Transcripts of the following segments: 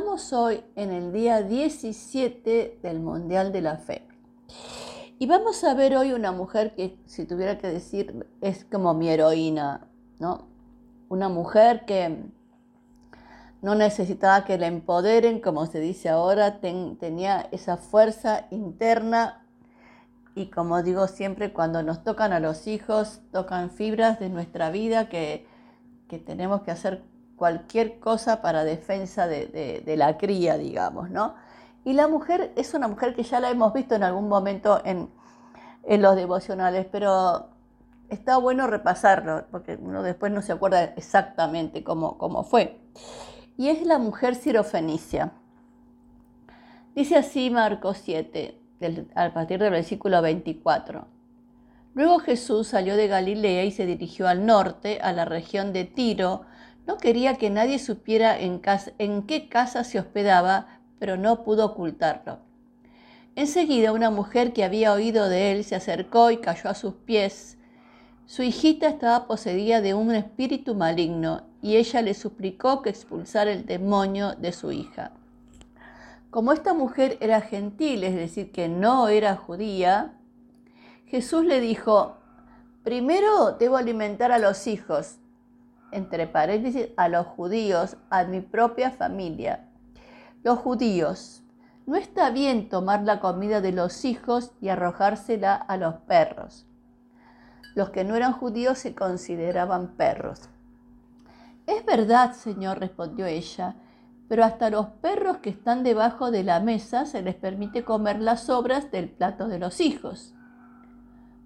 estamos hoy en el día 17 del Mundial de la Fe. Y vamos a ver hoy una mujer que, si tuviera que decir, es como mi heroína, ¿no? Una mujer que no necesitaba que la empoderen, como se dice ahora, tenía esa fuerza interna y como digo siempre, cuando nos tocan a los hijos, tocan fibras de nuestra vida que, tenemos que hacer cualquier cosa para defensa de, la cría, digamos, ¿no? Y la mujer es una mujer que ya la hemos visto en algún momento en, los devocionales, pero está bueno repasarlo, porque uno después no se acuerda exactamente cómo, cómo fue. Y es la mujer sirofenicia. Dice así Marcos 7, a partir del versículo 24. Luego Jesús salió de Galilea y se dirigió al norte, a la región de Tiro. No quería que nadie supiera en, qué casa se hospedaba, pero no pudo ocultarlo. Enseguida una mujer que había oído de él se acercó y cayó a sus pies. Su hijita estaba poseída de un espíritu maligno y ella le suplicó que expulsara el demonio de su hija. Como esta mujer era gentil, es decir, que no era judía, Jesús le dijo, primero debo alimentar a los hijos, entre paréntesis, a los judíos, a mi propia familia. Los judíos, no está bien tomar la comida de los hijos y arrojársela a los perros. Los que no eran judíos se consideraban perros. Es verdad, Señor, respondió ella, pero hasta los perros que están debajo de la mesa se les permite comer las sobras del plato de los hijos.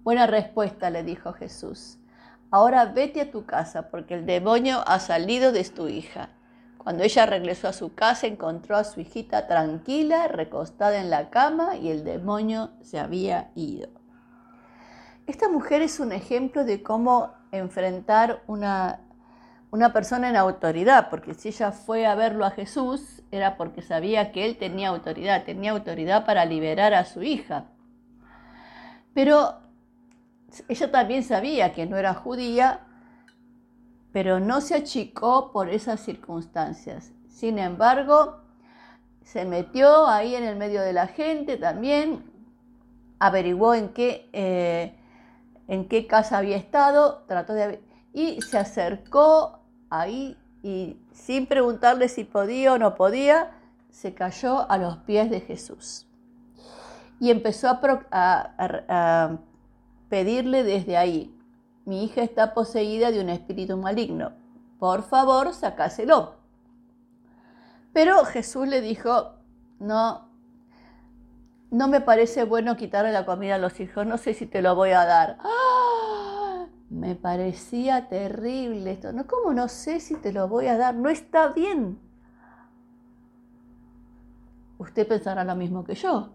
Buena respuesta, le dijo Jesús. Ahora vete a tu casa, porque el demonio ha salido de tu hija. Cuando ella regresó a su casa, encontró a su hijita tranquila, recostada en la cama, y el demonio se había ido. Esta mujer es un ejemplo de cómo enfrentar una una persona en autoridad, porque si ella fue a verlo a Jesús era porque sabía que él tenía autoridad, tenía autoridad para liberar a su hija. Pero ella también sabía que no era judía, pero no se achicó por esas circunstancias. Sin embargo, se metió ahí en el medio de la gente también, averiguó en qué, eh, en qué casa había estado, trató de y se acercó ahí y sin preguntarle si podía o no podía, se cayó a los pies de Jesús. Y empezó a, pedirle desde ahí, mi hija está poseída de un espíritu maligno, por favor, sacáselo. Pero Jesús le dijo, no, no me parece bueno quitarle la comida a los hijos, no sé si te lo voy a dar. ¡Ah! Me parecía terrible esto. No, ¿cómo no sé si te lo voy a dar? No está bien. Usted pensará lo mismo que yo.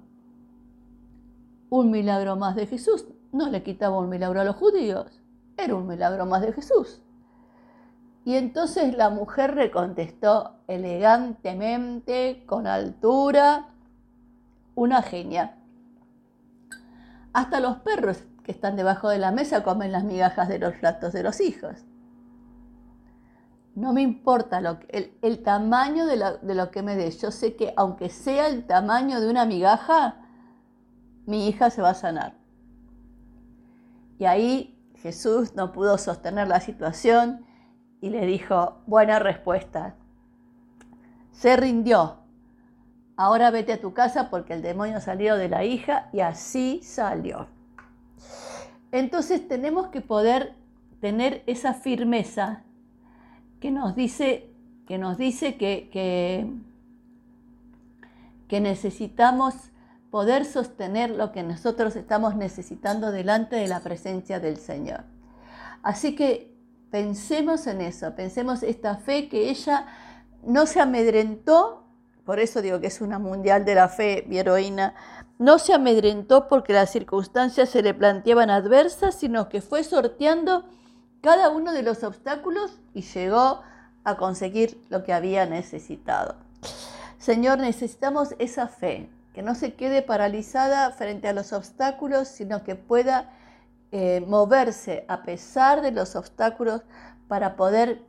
Un milagro más de Jesús no le quitaba un milagro a los judíos. Era un milagro más de Jesús. Y entonces la mujer le contestó elegantemente, con altura, una genia. Hasta los perros que están debajo de la mesa comen las migajas de los platos de los hijos. No me importa lo el, tamaño de de lo que me des. Yo sé que aunque sea el tamaño de una migaja, mi hija se va a sanar. Y ahí Jesús no pudo sostener la situación y le dijo, buena respuesta. Se rindió. Ahora vete a tu casa porque el demonio salió de la hija y así salió. Entonces tenemos que poder tener esa firmeza que nos dice que, nos dice que, que, necesitamos poder sostener lo que nosotros estamos necesitando delante de la presencia del Señor. Así que pensemos en eso, pensemos esta fe que ella no se amedrentó, por eso digo que es una mundial de la fe, mi heroína, no se amedrentó porque las circunstancias se le planteaban adversas, sino que fue sorteando cada uno de los obstáculos y llegó a conseguir lo que había necesitado. Señor, necesitamos esa fe, que no se quede paralizada frente a los obstáculos, sino que pueda eh, moverse a pesar de los obstáculos para poder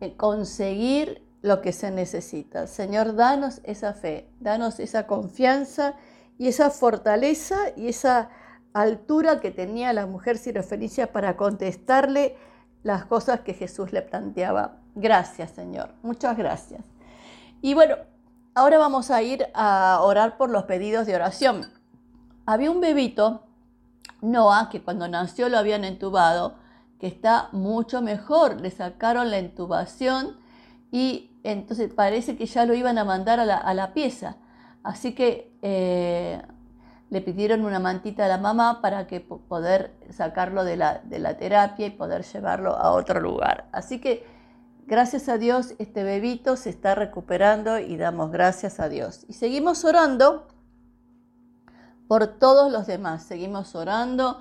eh, conseguir lo que se necesita. Señor, danos esa fe, danos esa confianza y esa fortaleza y esa altura que tenía la mujer sirofenicia para contestarle las cosas que Jesús le planteaba. Gracias, Señor. Muchas gracias. Y bueno, ahora vamos a ir a orar por los pedidos de oración. Había un bebito, Noah, que cuando nació lo habían entubado, que está mucho mejor. Le sacaron la intubación y entonces parece que ya lo iban a mandar a la, pieza. Así que eh, le pidieron una mantita a la mamá para que poder sacarlo de la, de la terapia y poder llevarlo a otro lugar. Así que gracias a Dios este bebito se está recuperando y damos gracias a Dios. Y seguimos orando por todos los demás. Seguimos orando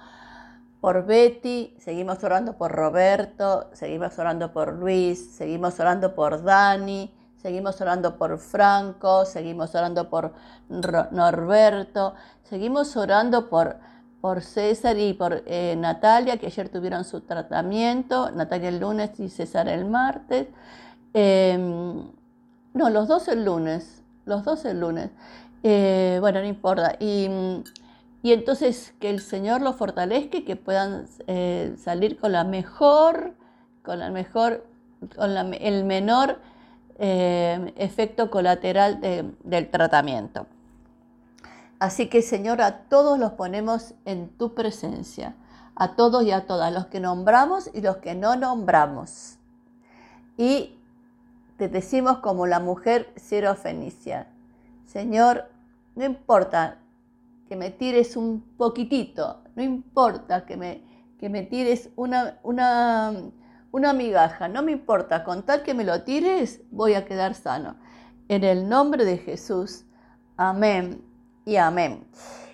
por Betty, seguimos orando por Roberto, seguimos orando por Luis, seguimos orando por Dani, seguimos orando por Franco, seguimos orando por Norberto, seguimos orando por, por César y por eh, Natalia, que ayer tuvieron su tratamiento, Natalia el lunes y César el martes. Em, no, los dos el lunes, los dos el lunes. Eh, bueno, no importa. Y entonces que el Señor los fortalezca y que puedan eh, salir con la mejor, con la mejor, con el menor efecto colateral del tratamiento. Así que Señor, a todos los ponemos en tu presencia, a todos y a todas, los que nombramos y los que no nombramos. Y te decimos como la mujer Fenicia, Señor, no importa que me tires un poquitito, no importa que me, que me tires una, una, una migaja, no me importa, con tal que me lo tires, voy a quedar sano. En el nombre de Jesús, amén y amén.